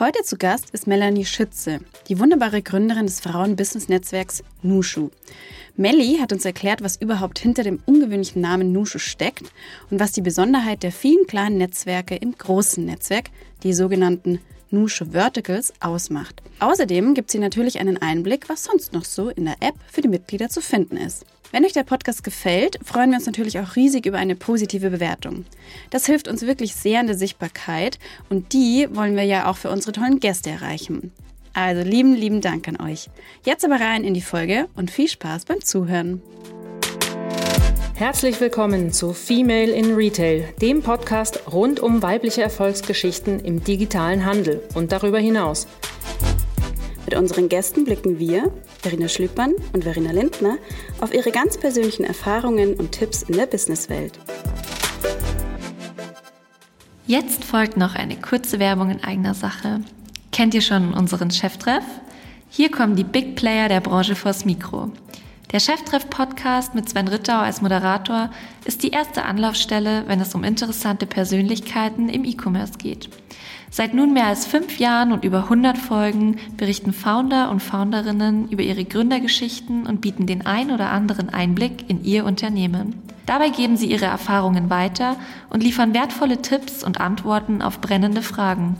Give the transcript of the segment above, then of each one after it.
Heute zu Gast ist Melanie Schütze, die wunderbare Gründerin des Frauen-Business-Netzwerks Nushu. Melli hat uns erklärt, was überhaupt hinter dem ungewöhnlichen Namen Nushu steckt und was die Besonderheit der vielen kleinen Netzwerke im großen Netzwerk, die sogenannten Nushu Verticals, ausmacht. Außerdem gibt sie natürlich einen Einblick, was sonst noch so in der App für die Mitglieder zu finden ist. Wenn euch der Podcast gefällt, freuen wir uns natürlich auch riesig über eine positive Bewertung. Das hilft uns wirklich sehr in der Sichtbarkeit und die wollen wir ja auch für unsere tollen Gäste erreichen. Also lieben, lieben Dank an euch. Jetzt aber rein in die Folge und viel Spaß beim Zuhören. Herzlich willkommen zu Female in Retail, dem Podcast rund um weibliche Erfolgsgeschichten im digitalen Handel und darüber hinaus. Mit unseren Gästen blicken wir, Verena Schlüppmann und Verena Lindner, auf ihre ganz persönlichen Erfahrungen und Tipps in der Businesswelt. Jetzt folgt noch eine kurze Werbung in eigener Sache. Kennt ihr schon unseren Cheftreff? Hier kommen die Big Player der Branche vors Mikro. Der Cheftreff-Podcast mit Sven Rittau als Moderator ist die erste Anlaufstelle, wenn es um interessante Persönlichkeiten im E-Commerce geht. Seit nun mehr als fünf Jahren und über 100 Folgen berichten Founder und Founderinnen über ihre Gründergeschichten und bieten den ein oder anderen Einblick in ihr Unternehmen. Dabei geben sie ihre Erfahrungen weiter und liefern wertvolle Tipps und Antworten auf brennende Fragen.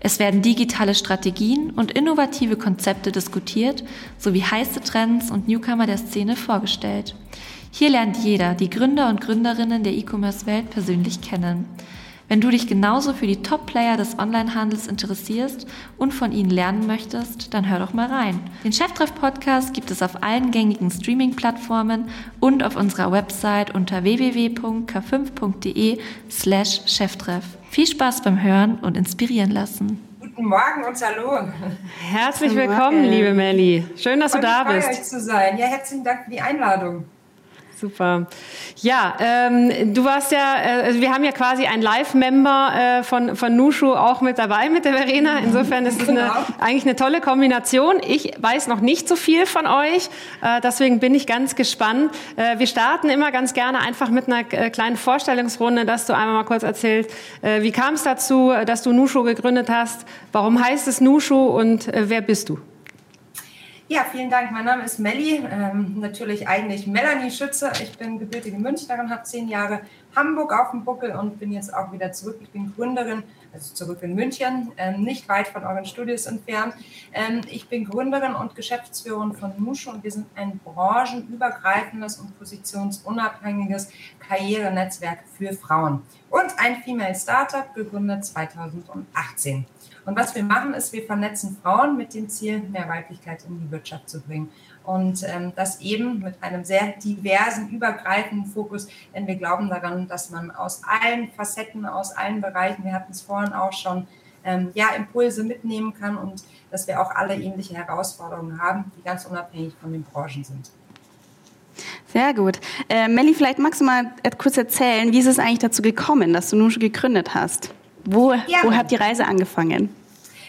Es werden digitale Strategien und innovative Konzepte diskutiert, sowie heiße Trends und Newcomer der Szene vorgestellt. Hier lernt jeder die Gründer und Gründerinnen der E-Commerce-Welt persönlich kennen. Wenn du dich genauso für die Top-Player des Onlinehandels interessierst und von ihnen lernen möchtest, dann hör doch mal rein. Den Cheftreff-Podcast gibt es auf allen gängigen Streaming-Plattformen und auf unserer Website unter www.k5.de slash Cheftreff. Viel Spaß beim Hören und inspirieren lassen. Guten Morgen und hallo. Herzlich willkommen, liebe Melli. Schön, dass du da bist. Euch zu sein. Ja, herzlichen Dank für die Einladung. Super. Ja, ähm, du warst ja, äh, also wir haben ja quasi einen Live-Member äh, von, von Nushu auch mit dabei, mit der Verena. Insofern ist es eine, genau. eigentlich eine tolle Kombination. Ich weiß noch nicht so viel von euch, äh, deswegen bin ich ganz gespannt. Äh, wir starten immer ganz gerne einfach mit einer äh, kleinen Vorstellungsrunde, dass du einmal mal kurz erzählst, äh, wie kam es dazu, dass du Nushu gegründet hast, warum heißt es Nushu und wer bist du? Ja, vielen Dank. Mein Name ist Melli, ähm, natürlich eigentlich Melanie Schütze. Ich bin gebürtige Münchnerin, habe zehn Jahre Hamburg auf dem Buckel und bin jetzt auch wieder zurück. Ich bin Gründerin, also zurück in München, ähm, nicht weit von euren Studios entfernt. Ähm, ich bin Gründerin und Geschäftsführerin von Musche und wir sind ein branchenübergreifendes und positionsunabhängiges Karrierenetzwerk für Frauen und ein Female Startup, gegründet 2018. Und was wir machen, ist, wir vernetzen Frauen mit dem Ziel, mehr Weiblichkeit in die Wirtschaft zu bringen. Und ähm, das eben mit einem sehr diversen, übergreifenden Fokus, denn wir glauben daran, dass man aus allen Facetten, aus allen Bereichen, wir hatten es vorhin auch schon, ähm, ja, Impulse mitnehmen kann und dass wir auch alle ähnliche Herausforderungen haben, die ganz unabhängig von den Branchen sind. Sehr gut. Äh, Melli, vielleicht magst du mal kurz erzählen, wie ist es eigentlich dazu gekommen, dass du nun schon gegründet hast? Wo, ja. wo hat die Reise angefangen?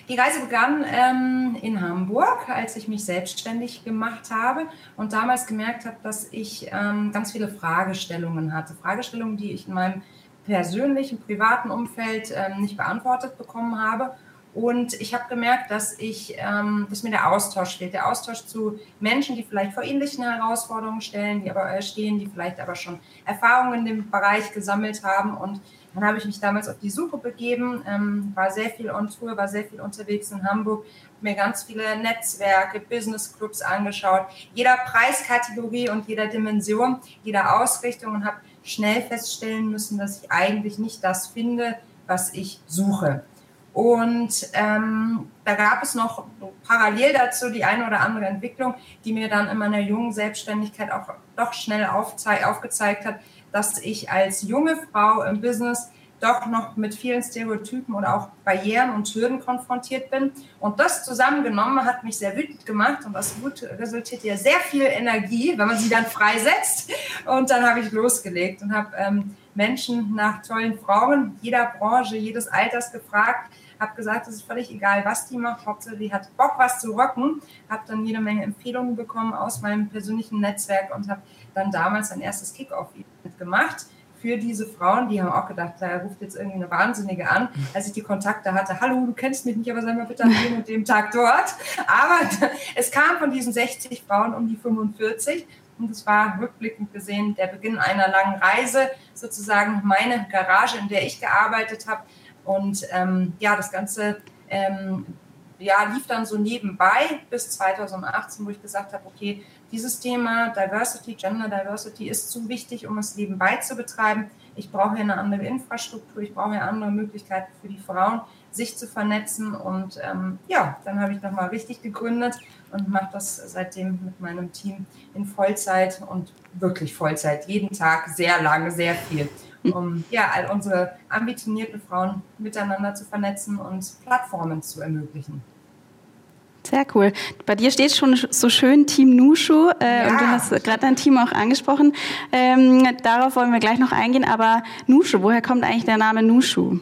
Die Reise begann ähm, in Hamburg, als ich mich selbstständig gemacht habe und damals gemerkt habe, dass ich ähm, ganz viele Fragestellungen hatte. Fragestellungen, die ich in meinem persönlichen, privaten Umfeld ähm, nicht beantwortet bekommen habe. Und ich habe gemerkt, dass, ich, ähm, dass mir der Austausch fehlt. Der Austausch zu Menschen, die vielleicht vor ähnlichen Herausforderungen stellen, die aber äh, stehen, die vielleicht aber schon Erfahrungen in dem Bereich gesammelt haben und dann habe ich mich damals auf die Suche begeben, ähm, war sehr viel on Tour, war sehr viel unterwegs in Hamburg, mir ganz viele Netzwerke, Business Clubs angeschaut, jeder Preiskategorie und jeder Dimension, jeder Ausrichtung und habe schnell feststellen müssen, dass ich eigentlich nicht das finde, was ich suche. Und ähm, da gab es noch parallel dazu die eine oder andere Entwicklung, die mir dann in meiner jungen Selbstständigkeit auch doch schnell aufgezeigt hat, dass ich als junge Frau im Business doch noch mit vielen Stereotypen oder auch Barrieren und Hürden konfrontiert bin. Und das zusammengenommen hat mich sehr wütend gemacht und das Wut resultiert ja sehr viel Energie, wenn man sie dann freisetzt. Und dann habe ich losgelegt und habe ähm, Menschen nach tollen Frauen jeder Branche, jedes Alters gefragt, habe gesagt, es ist völlig egal, was die macht, Hauptsache die hat Bock, was zu rocken, habe dann jede Menge Empfehlungen bekommen aus meinem persönlichen Netzwerk und habe dann damals ein erstes Kickoff-Event gemacht für diese Frauen. Die haben auch gedacht, da ruft jetzt irgendwie eine Wahnsinnige an, als ich die Kontakte hatte. Hallo, du kennst mich nicht, aber sei mal bitte an dem und dem Tag dort. Aber es kam von diesen 60 Frauen um die 45. Und es war rückblickend gesehen der Beginn einer langen Reise, sozusagen meine Garage, in der ich gearbeitet habe. Und ähm, ja, das Ganze ähm, ja, lief dann so nebenbei bis 2018, wo ich gesagt habe, okay, dieses Thema Diversity, Gender Diversity ist zu wichtig, um es nebenbei zu betreiben. Ich brauche hier eine andere Infrastruktur, ich brauche hier andere Möglichkeiten für die Frauen, sich zu vernetzen. Und ähm, ja, dann habe ich nochmal richtig gegründet und mache das seitdem mit meinem Team in Vollzeit und wirklich Vollzeit, jeden Tag, sehr lange, sehr viel um ja, all unsere ambitionierten Frauen miteinander zu vernetzen und Plattformen zu ermöglichen. Sehr cool. Bei dir steht schon so schön Team Nushu äh, ja. und du hast gerade dein Team auch angesprochen. Ähm, darauf wollen wir gleich noch eingehen, aber Nushu, woher kommt eigentlich der Name Nushu?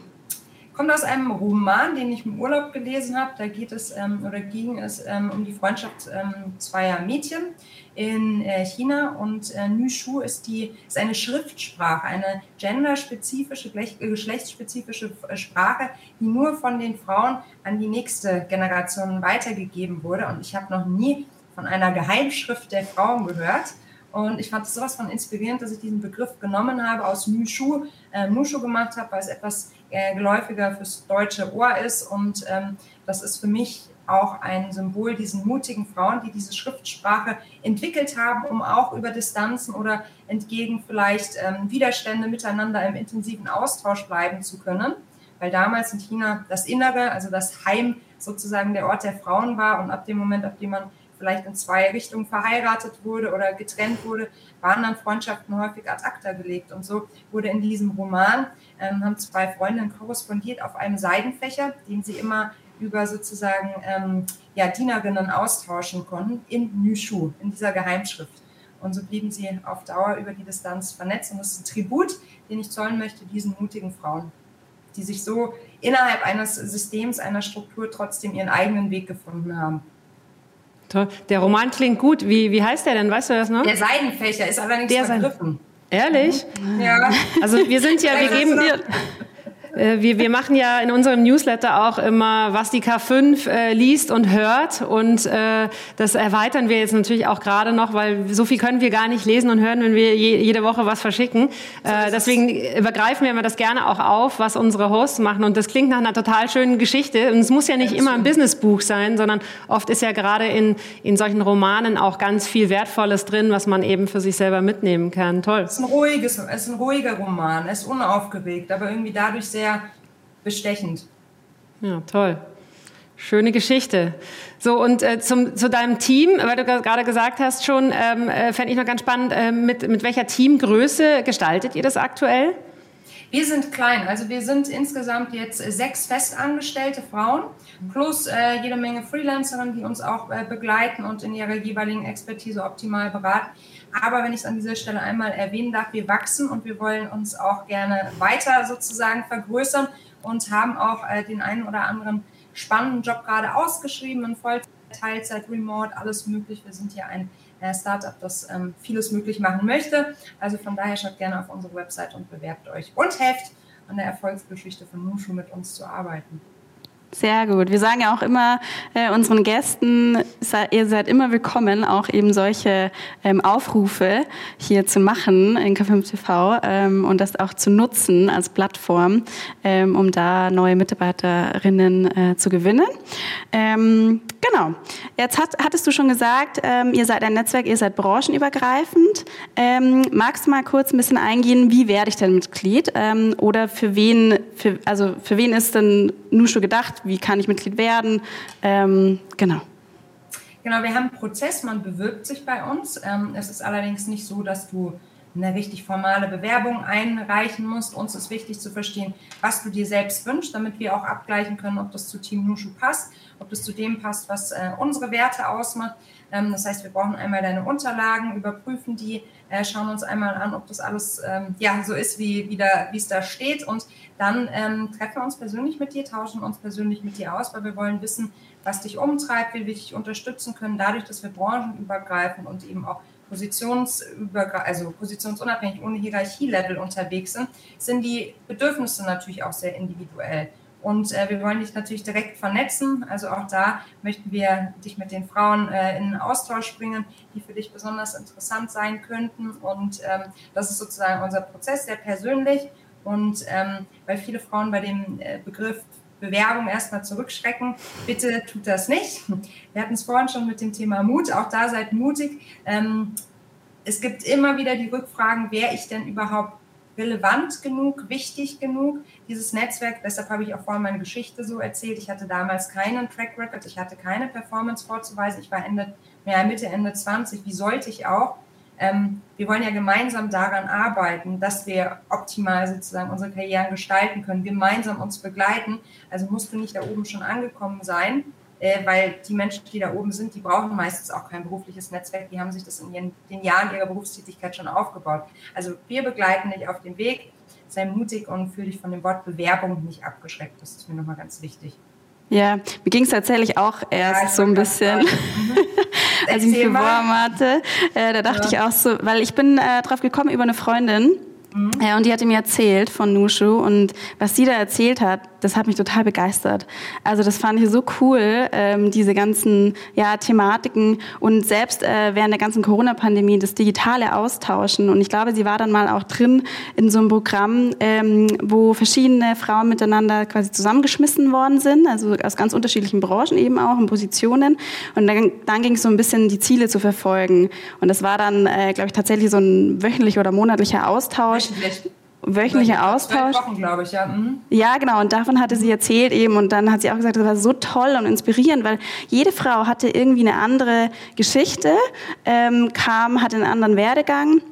Kommt aus einem Roman, den ich im Urlaub gelesen habe. Da geht es ähm, oder ging es ähm, um die Freundschaft ähm, zweier Mädchen in äh, China und äh, Nüshu ist, ist eine Schriftsprache, eine genderspezifische, äh, geschlechtsspezifische äh, Sprache, die nur von den Frauen an die nächste Generation weitergegeben wurde. Und ich habe noch nie von einer Geheimschrift der Frauen gehört. Und ich fand es sowas von inspirierend, dass ich diesen Begriff genommen habe, aus Nüshu, äh, Nushu gemacht habe, weil es etwas äh, geläufiger fürs deutsche Ohr ist. Und ähm, das ist für mich auch ein Symbol diesen mutigen Frauen, die diese Schriftsprache entwickelt haben, um auch über Distanzen oder entgegen vielleicht ähm, Widerstände miteinander im intensiven Austausch bleiben zu können. Weil damals in China das Innere, also das Heim sozusagen der Ort der Frauen war und ab dem Moment, ab dem man vielleicht in zwei Richtungen verheiratet wurde oder getrennt wurde, waren dann Freundschaften häufig ad acta gelegt. Und so wurde in diesem Roman, ähm, haben zwei Freundinnen korrespondiert auf einem Seidenfächer, den sie immer über sozusagen ähm, ja, Dienerinnen austauschen konnten in Nüshu, in dieser Geheimschrift. Und so blieben sie auf Dauer über die Distanz vernetzt. Und das ist ein Tribut, den ich zollen möchte, diesen mutigen Frauen, die sich so innerhalb eines Systems, einer Struktur trotzdem ihren eigenen Weg gefunden haben. Toll. Der Roman klingt gut. Wie, wie heißt der denn? Weißt du das noch? Der Seidenfächer ist allerdings der vergriffen. Ehrlich? Ja. Also wir sind ja, wir geben dir, äh, wir, wir machen ja in unserem Newsletter auch immer, was die K5 äh, liest und hört. Und äh, das erweitern wir jetzt natürlich auch gerade noch, weil so viel können wir gar nicht lesen und hören, wenn wir je, jede Woche was verschicken. Äh, deswegen übergreifen wir immer das gerne auch auf, was unsere Hosts machen. Und das klingt nach einer total schönen Geschichte. Und es muss ja nicht immer ein Businessbuch sein, sondern oft ist ja gerade in, in solchen Romanen auch ganz viel Wertvolles drin, was man eben für sich selber mitnehmen kann. Toll. Es ist ein ruhiges, es ist ein ruhiger Roman. Es ist unaufgeregt, aber irgendwie dadurch sehr sehr bestechend. Ja, toll. Schöne Geschichte. So, und äh, zum, zu deinem Team, weil du gerade gesagt hast schon, ähm, äh, fände ich noch ganz spannend, äh, mit, mit welcher Teamgröße gestaltet ihr das aktuell? Wir sind klein, also wir sind insgesamt jetzt sechs festangestellte Frauen plus äh, jede Menge Freelancerinnen, die uns auch äh, begleiten und in ihrer jeweiligen Expertise optimal beraten. Aber wenn ich es an dieser Stelle einmal erwähnen darf, wir wachsen und wir wollen uns auch gerne weiter sozusagen vergrößern und haben auch äh, den einen oder anderen spannenden Job gerade ausgeschrieben, in Vollzeit, Teilzeit, Remote, alles möglich. Wir sind hier ein äh, Startup, das ähm, vieles möglich machen möchte. Also von daher schaut gerne auf unsere Website und bewerbt euch und helft an der Erfolgsgeschichte von Nushu mit uns zu arbeiten. Sehr gut. Wir sagen ja auch immer äh, unseren Gästen, ihr seid immer willkommen, auch eben solche ähm, Aufrufe hier zu machen in K5 TV ähm, und das auch zu nutzen als Plattform, ähm, um da neue Mitarbeiterinnen äh, zu gewinnen. Ähm, genau. Jetzt hat, hattest du schon gesagt, ähm, ihr seid ein Netzwerk, ihr seid branchenübergreifend. Ähm, magst du mal kurz ein bisschen eingehen, wie werde ich denn Mitglied? oder für wen, für, also für wen ist denn Nushu gedacht? Wie kann ich Mitglied werden. Ähm, genau. Genau, wir haben einen Prozess, man bewirbt sich bei uns. Ähm, es ist allerdings nicht so, dass du eine richtig formale Bewerbung einreichen musst. Uns ist wichtig zu verstehen, was du dir selbst wünschst, damit wir auch abgleichen können, ob das zu Team Nushu passt, ob das zu dem passt, was äh, unsere Werte ausmacht. Ähm, das heißt, wir brauchen einmal deine Unterlagen, überprüfen die, äh, schauen uns einmal an, ob das alles ähm, ja so ist, wie, wie, da, wie es da steht. Und dann ähm, treffen wir uns persönlich mit dir, tauschen uns persönlich mit dir aus, weil wir wollen wissen, was dich umtreibt, wie wir dich unterstützen können, dadurch, dass wir branchenübergreifend und eben auch positionsüber, also positionsunabhängig ohne Hierarchielevel unterwegs sind, sind die Bedürfnisse natürlich auch sehr individuell. Und äh, wir wollen dich natürlich direkt vernetzen. Also auch da möchten wir dich mit den Frauen äh, in Austausch bringen, die für dich besonders interessant sein könnten. Und ähm, das ist sozusagen unser Prozess, sehr persönlich. Und ähm, weil viele Frauen bei dem äh, Begriff Bewerbung erstmal zurückschrecken, bitte tut das nicht. Wir hatten es vorhin schon mit dem Thema Mut. Auch da seid mutig. Ähm, es gibt immer wieder die Rückfragen, wer ich denn überhaupt relevant genug, wichtig genug, dieses Netzwerk. Deshalb habe ich auch vorhin meine Geschichte so erzählt. Ich hatte damals keinen Track Record, ich hatte keine Performance vorzuweisen. Ich war Ende, ja, Mitte, Ende 20. Wie sollte ich auch? Ähm, wir wollen ja gemeinsam daran arbeiten, dass wir optimal sozusagen unsere Karrieren gestalten können, gemeinsam uns begleiten. Also musst du nicht da oben schon angekommen sein, äh, weil die Menschen, die da oben sind, die brauchen meistens auch kein berufliches Netzwerk, die haben sich das in ihren, den Jahren ihrer Berufstätigkeit schon aufgebaut. Also wir begleiten dich auf dem Weg, sei mutig und fühle dich von dem Wort Bewerbung nicht abgeschreckt. Das ist mir nochmal ganz wichtig. Ja, mir ging es tatsächlich auch erst ja, so ein bisschen, als ich mich beworben hatte. Äh, da dachte ja. ich auch so, weil ich bin äh, drauf gekommen über eine Freundin, Mhm. Ja, und die hatte mir erzählt von Nushu und was sie da erzählt hat, das hat mich total begeistert. Also das fand ich so cool, ähm, diese ganzen ja, Thematiken und selbst äh, während der ganzen Corona-Pandemie das digitale Austauschen. Und ich glaube, sie war dann mal auch drin in so einem Programm, ähm, wo verschiedene Frauen miteinander quasi zusammengeschmissen worden sind, also aus ganz unterschiedlichen Branchen eben auch und Positionen. Und dann, dann ging es so ein bisschen, die Ziele zu verfolgen. Und das war dann, äh, glaube ich, tatsächlich so ein wöchentlicher oder monatlicher Austausch Austausch. Wöchentlicher Austausch. Wochen, glaube ich, ja. Mhm. Ja, genau. Und davon hatte sie erzählt eben. Und dann hat sie auch gesagt, das war so toll und inspirierend, weil jede Frau hatte irgendwie eine andere Geschichte, ähm, kam, hatte einen anderen Werdegang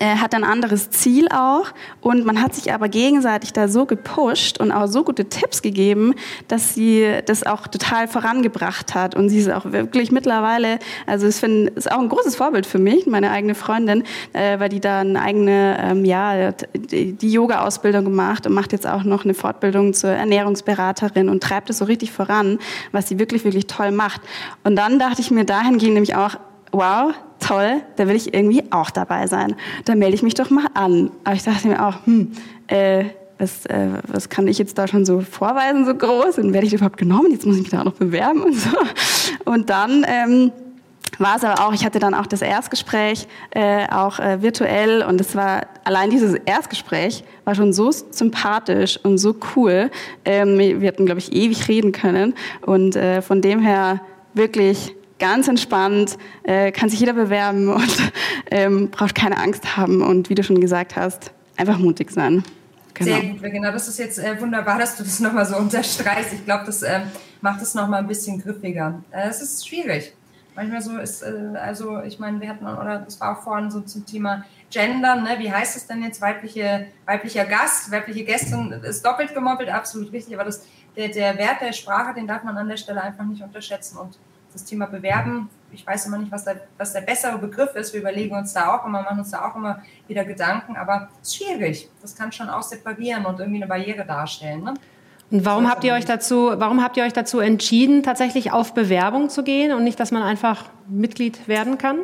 hat ein anderes Ziel auch und man hat sich aber gegenseitig da so gepusht und auch so gute Tipps gegeben, dass sie das auch total vorangebracht hat und sie ist auch wirklich mittlerweile, also finde, ist auch ein großes Vorbild für mich, meine eigene Freundin, äh, weil die da eine eigene, ähm, ja, die Yoga-Ausbildung gemacht und macht jetzt auch noch eine Fortbildung zur Ernährungsberaterin und treibt es so richtig voran, was sie wirklich, wirklich toll macht. Und dann dachte ich mir dahingehend nämlich auch, wow, toll, da will ich irgendwie auch dabei sein. Da melde ich mich doch mal an. Aber ich dachte mir auch, hm, äh, was, äh, was kann ich jetzt da schon so vorweisen, so groß? Und werde ich überhaupt genommen? Jetzt muss ich mich da auch noch bewerben und so. Und dann ähm, war es aber auch, ich hatte dann auch das Erstgespräch, äh, auch äh, virtuell und es war, allein dieses Erstgespräch war schon so sympathisch und so cool. Ähm, wir hatten, glaube ich, ewig reden können und äh, von dem her wirklich ganz entspannt, äh, kann sich jeder bewerben und ähm, braucht keine Angst haben und wie du schon gesagt hast, einfach mutig sein. Genau. Sehr gut, genau. Das ist jetzt äh, wunderbar, dass du das nochmal so unterstreichst. Ich glaube, das äh, macht es nochmal ein bisschen griffiger. Äh, es ist schwierig. Manchmal so ist, äh, also ich meine, wir hatten, oder das war auch vorhin so zum Thema Gender, ne? wie heißt es denn jetzt, weibliche, weiblicher Gast, weibliche Gästin ist doppelt gemoppelt, absolut richtig, aber das, der, der Wert der Sprache, den darf man an der Stelle einfach nicht unterschätzen und das Thema Bewerben, ich weiß immer nicht, was der, was der bessere Begriff ist. Wir überlegen uns da auch immer, machen uns da auch immer wieder Gedanken, aber es ist schwierig. Das kann schon auch separieren und irgendwie eine Barriere darstellen. Ne? Und warum habt ihr euch dazu, warum habt ihr euch dazu entschieden, tatsächlich auf Bewerbung zu gehen und nicht, dass man einfach Mitglied werden kann?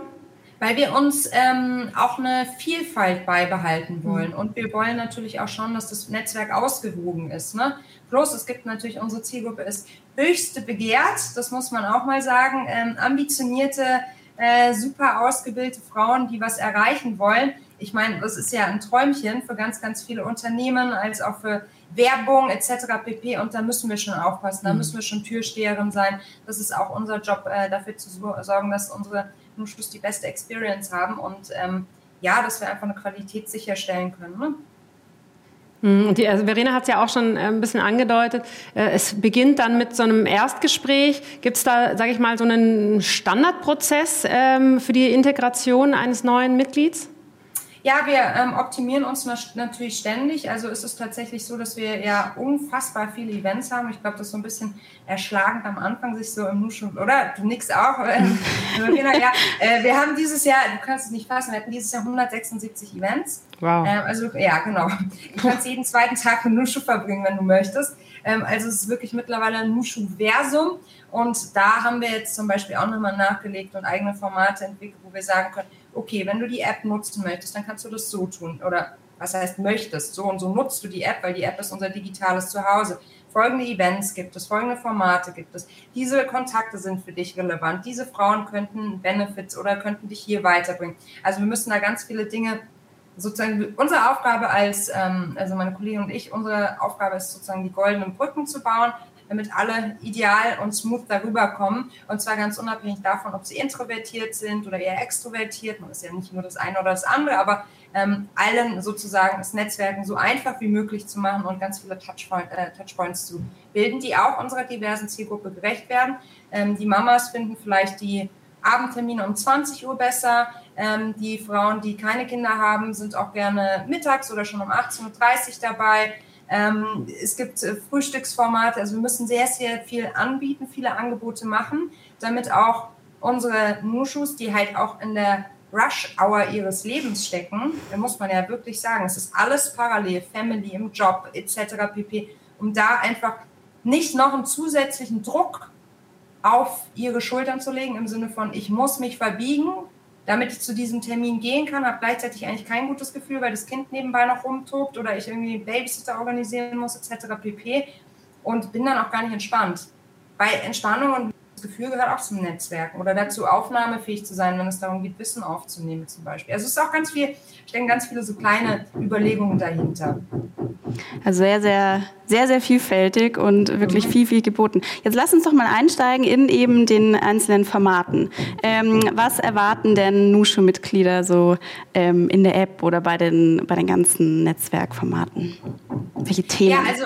Weil wir uns ähm, auch eine Vielfalt beibehalten wollen. Und wir wollen natürlich auch schauen, dass das Netzwerk ausgewogen ist. Ne? Plus, es gibt natürlich, unsere Zielgruppe ist höchste begehrt, das muss man auch mal sagen, ähm, ambitionierte, äh, super ausgebildete Frauen, die was erreichen wollen. Ich meine, das ist ja ein Träumchen für ganz, ganz viele Unternehmen, als auch für Werbung etc. pp. Und da müssen wir schon aufpassen, da mhm. müssen wir schon Türsteherin sein. Das ist auch unser Job, äh, dafür zu sorgen, dass unsere zum Schluss die beste Experience haben und ähm, ja, dass wir einfach eine Qualität sicherstellen können. Ne? Mhm, die, also Verena hat es ja auch schon äh, ein bisschen angedeutet. Äh, es beginnt dann mit so einem Erstgespräch. Gibt es da, sage ich mal, so einen Standardprozess ähm, für die Integration eines neuen Mitglieds? Ja, wir ähm, optimieren uns natürlich ständig. Also ist es tatsächlich so, dass wir ja unfassbar viele Events haben. Ich glaube, das ist so ein bisschen erschlagend am Anfang, sich so im Nuschen, oder? Du nix auch. genau, ja. Äh, wir haben dieses Jahr, du kannst es nicht fassen, wir hatten dieses Jahr 176 Events. Wow. Ähm, also, ja, genau. Du kannst jeden zweiten Tag mit Nushu verbringen, wenn du möchtest. Ähm, also es ist wirklich mittlerweile ein Nushu-Versum. Und da haben wir jetzt zum Beispiel auch nochmal nachgelegt und eigene Formate entwickelt, wo wir sagen können, okay, wenn du die App nutzen möchtest, dann kannst du das so tun. Oder was heißt möchtest, so und so nutzt du die App, weil die App ist unser digitales Zuhause. Folgende Events gibt es, folgende Formate gibt es. Diese Kontakte sind für dich relevant. Diese Frauen könnten Benefits oder könnten dich hier weiterbringen. Also wir müssen da ganz viele Dinge sozusagen unsere Aufgabe als, ähm, also meine Kollegin und ich, unsere Aufgabe ist sozusagen die goldenen Brücken zu bauen, damit alle ideal und smooth darüber kommen. Und zwar ganz unabhängig davon, ob sie introvertiert sind oder eher extrovertiert. Man ist ja nicht nur das eine oder das andere, aber ähm, allen sozusagen das Netzwerken so einfach wie möglich zu machen und ganz viele Touchpoint, äh, Touchpoints zu bilden, die auch unserer diversen Zielgruppe gerecht werden. Ähm, die Mamas finden vielleicht die Abendtermine um 20 Uhr besser. Ähm, die Frauen, die keine Kinder haben, sind auch gerne mittags oder schon um 18.30 Uhr dabei. Ähm, es gibt äh, Frühstücksformate, also wir müssen sehr, sehr viel anbieten, viele Angebote machen, damit auch unsere Nushus, die halt auch in der Rush-Hour ihres Lebens stecken, da muss man ja wirklich sagen, es ist alles parallel, Family im Job etc. pp, um da einfach nicht noch einen zusätzlichen Druck auf ihre Schultern zu legen, im Sinne von, ich muss mich verbiegen, damit ich zu diesem Termin gehen kann, habe gleichzeitig eigentlich kein gutes Gefühl, weil das Kind nebenbei noch rumtobt oder ich irgendwie Babysitter organisieren muss, etc. pp. Und bin dann auch gar nicht entspannt. Bei Entspannung und Gefühl gehört auch zum Netzwerken oder dazu aufnahmefähig zu sein, wenn es darum geht, Wissen aufzunehmen zum Beispiel. Also es ist auch ganz viel, stecken ganz viele so kleine Überlegungen dahinter. Also sehr, sehr, sehr, sehr vielfältig und wirklich viel, viel geboten. Jetzt lass uns doch mal einsteigen in eben den einzelnen Formaten. Ähm, was erwarten denn Nushu-Mitglieder so ähm, in der App oder bei den, bei den ganzen Netzwerkformaten? Welche Themen? Ja, also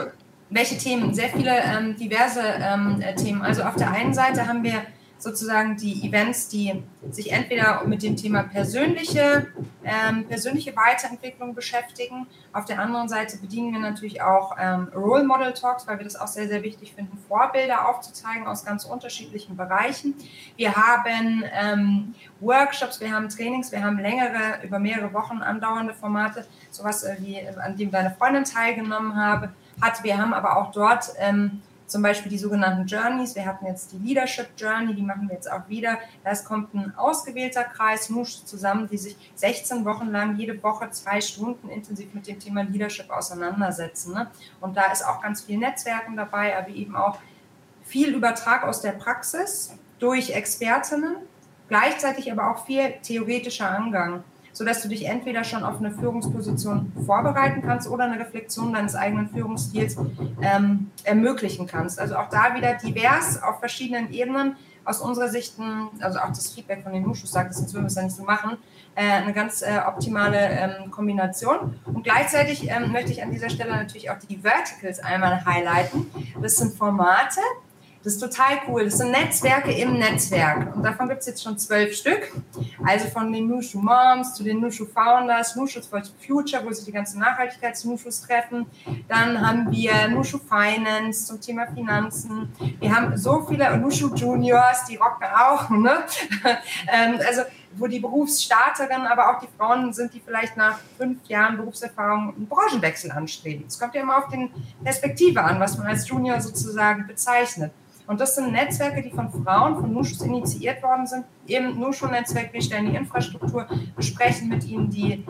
welche Themen? Sehr viele ähm, diverse ähm, äh, Themen. Also auf der einen Seite haben wir sozusagen die Events, die sich entweder mit dem Thema persönliche, ähm, persönliche Weiterentwicklung beschäftigen. Auf der anderen Seite bedienen wir natürlich auch ähm, Role Model Talks, weil wir das auch sehr, sehr wichtig finden, Vorbilder aufzuzeigen aus ganz unterschiedlichen Bereichen. Wir haben ähm, Workshops, wir haben Trainings, wir haben längere, über mehrere Wochen andauernde Formate, sowas äh, wie an dem deine Freundin teilgenommen habe hat. Wir haben aber auch dort ähm, zum Beispiel die sogenannten Journeys. Wir hatten jetzt die Leadership Journey, die machen wir jetzt auch wieder. Das kommt ein ausgewählter Kreis, Musch zusammen, die sich 16 Wochen lang jede Woche zwei Stunden intensiv mit dem Thema Leadership auseinandersetzen. Ne? Und da ist auch ganz viel Netzwerken dabei, aber eben auch viel Übertrag aus der Praxis durch Expertinnen, gleichzeitig aber auch viel theoretischer Angang sodass du dich entweder schon auf eine Führungsposition vorbereiten kannst oder eine Reflexion deines eigenen Führungsstils ähm, ermöglichen kannst. Also auch da wieder divers auf verschiedenen Ebenen. Aus unserer Sicht, also auch das Feedback von den Nuschus sagt, sonst würden wir es ja nicht so machen, äh, eine ganz äh, optimale ähm, Kombination. Und gleichzeitig ähm, möchte ich an dieser Stelle natürlich auch die Verticals einmal highlighten. Das sind Formate, das ist total cool. Das sind Netzwerke im Netzwerk. Und davon gibt es jetzt schon zwölf Stück. Also von den Nushu Moms zu den Nushu Founders, Nushu for Future, wo sich die ganzen Nachhaltigkeits-Nushus treffen. Dann haben wir Nushu Finance zum Thema Finanzen. Wir haben so viele Nushu Juniors, die rocken auch. Ne? Ähm, also wo die Berufsstarterinnen, aber auch die Frauen sind, die vielleicht nach fünf Jahren Berufserfahrung einen Branchenwechsel anstreben. Es kommt ja immer auf die Perspektive an, was man als Junior sozusagen bezeichnet. Und das sind Netzwerke, die von Frauen, von Nuschus initiiert worden sind. Eben Nushu-Netzwerk, wir stellen die Infrastruktur, besprechen mit ihnen die,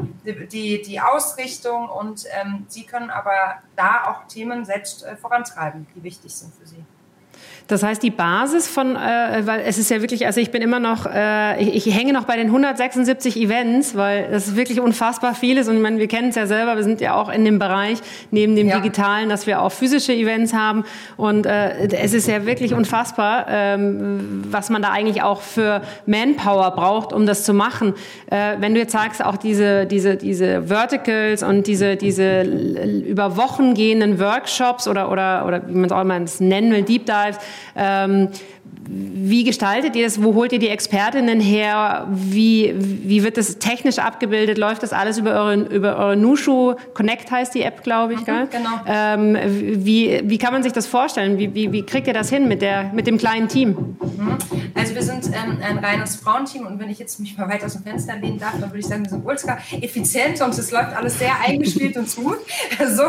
die, die Ausrichtung und ähm, sie können aber da auch Themen selbst äh, vorantreiben, die wichtig sind für sie. Das heißt, die Basis von, äh, weil es ist ja wirklich, also ich bin immer noch, äh, ich, ich hänge noch bei den 176 Events, weil das ist wirklich unfassbar vieles und ich meine, wir kennen es ja selber, wir sind ja auch in dem Bereich neben dem ja. Digitalen, dass wir auch physische Events haben und äh, es ist ja wirklich unfassbar, ähm, was man da eigentlich auch für Manpower braucht, um das zu machen. Äh, wenn du jetzt sagst, auch diese, diese, diese Verticals und diese, diese über Wochen gehenden Workshops oder, oder, oder wie man es auch immer nennen will, Deep Dives, ähm, wie gestaltet ihr das? Wo holt ihr die Expertinnen her? Wie, wie wird das technisch abgebildet? Läuft das alles über eure, über eure Nushu? Connect heißt die App, glaube ich, mhm, gell? Genau. Ähm, wie, wie kann man sich das vorstellen? Wie, wie, wie kriegt ihr das hin mit, der, mit dem kleinen Team? Mhm. Also wir sind ähm, ein reines Frauenteam und wenn ich jetzt mich mal weit aus dem Fenster lehnen darf, dann würde ich sagen, wir sind ultra effizient und es läuft alles sehr eingespielt und smooth. so,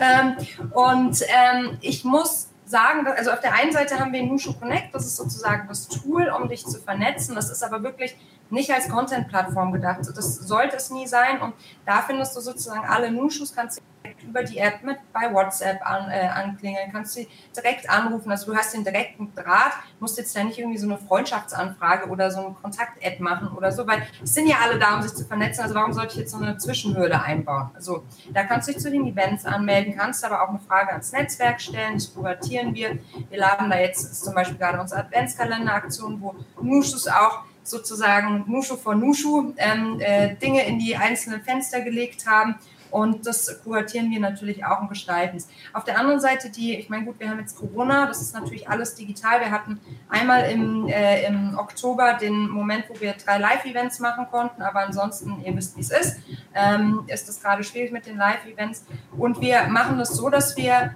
ähm, und ähm, ich muss sagen, also auf der einen Seite haben wir Nushu Connect, das ist sozusagen das Tool, um dich zu vernetzen. Das ist aber wirklich nicht als Content-Plattform gedacht. Das sollte es nie sein. Und da findest du sozusagen alle Nushus, kannst du über die App mit bei WhatsApp an, äh, anklingeln, kannst du direkt anrufen. Also du hast den direkten Draht, musst jetzt ja nicht irgendwie so eine Freundschaftsanfrage oder so eine Kontakt-App machen oder so, weil es sind ja alle da, um sich zu vernetzen. Also warum sollte ich jetzt so eine Zwischenhürde einbauen? Also da kannst du dich zu den Events anmelden, kannst aber auch eine Frage ans Netzwerk stellen. Das kuratieren wir. Wir laden da jetzt zum Beispiel gerade unsere Adventskalender-Aktion, wo Nushus auch sozusagen Nushu vor Nushu ähm, äh, Dinge in die einzelnen Fenster gelegt haben. Und das kuratieren wir natürlich auch und gestalten es. Auf der anderen Seite, die, ich meine, gut, wir haben jetzt Corona, das ist natürlich alles digital. Wir hatten einmal im, äh, im Oktober den Moment, wo wir drei Live-Events machen konnten, aber ansonsten, ihr wisst, wie es ist, ähm, ist es gerade schwierig mit den Live-Events. Und wir machen das so, dass wir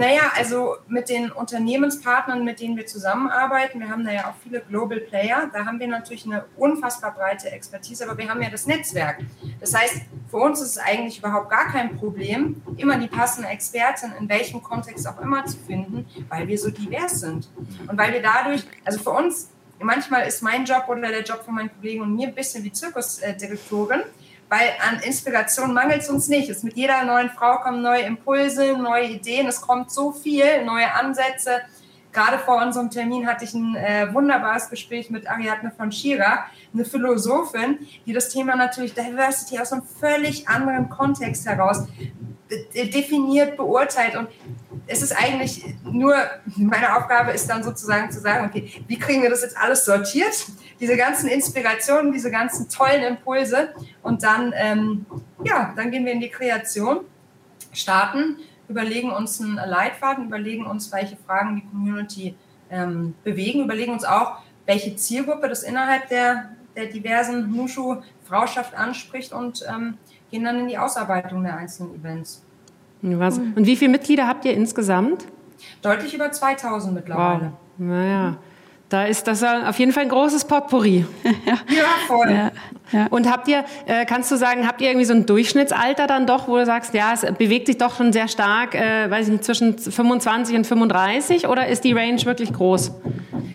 naja, also mit den Unternehmenspartnern, mit denen wir zusammenarbeiten, wir haben da ja auch viele Global Player, da haben wir natürlich eine unfassbar breite Expertise, aber wir haben ja das Netzwerk. Das heißt, für uns ist es eigentlich überhaupt gar kein Problem, immer die passende Expertin in welchem Kontext auch immer zu finden, weil wir so divers sind. Und weil wir dadurch, also für uns, manchmal ist mein Job oder der Job von meinen Kollegen und mir ein bisschen wie Zirkusdirektorin, weil an Inspiration mangelt es uns nicht. Es mit jeder neuen Frau kommen neue Impulse, neue Ideen, es kommt so viel, neue Ansätze. Gerade vor unserem Termin hatte ich ein äh, wunderbares Gespräch mit Ariadne von Schira, eine Philosophin, die das Thema natürlich Diversity aus einem völlig anderen Kontext heraus definiert, beurteilt. Und es ist eigentlich nur, meine Aufgabe ist dann sozusagen zu sagen, okay, wie kriegen wir das jetzt alles sortiert? Diese ganzen Inspirationen, diese ganzen tollen Impulse. Und dann, ähm, ja, dann gehen wir in die Kreation, starten, überlegen uns einen Leitfaden, überlegen uns, welche Fragen die Community ähm, bewegen, überlegen uns auch, welche Zielgruppe das innerhalb der, der diversen Nushu-Frauschaft anspricht und ähm, gehen dann in die Ausarbeitung der einzelnen Events. Was? Und wie viele Mitglieder habt ihr insgesamt? Deutlich über 2000 mittlerweile. Wow. Naja, da ist das auf jeden Fall ein großes Potpourri. ja, voll. Ja, ja. Und habt ihr, äh, kannst du sagen, habt ihr irgendwie so ein Durchschnittsalter dann doch, wo du sagst, ja, es bewegt sich doch schon sehr stark, äh, weiß ich nicht, zwischen 25 und 35 oder ist die Range wirklich groß?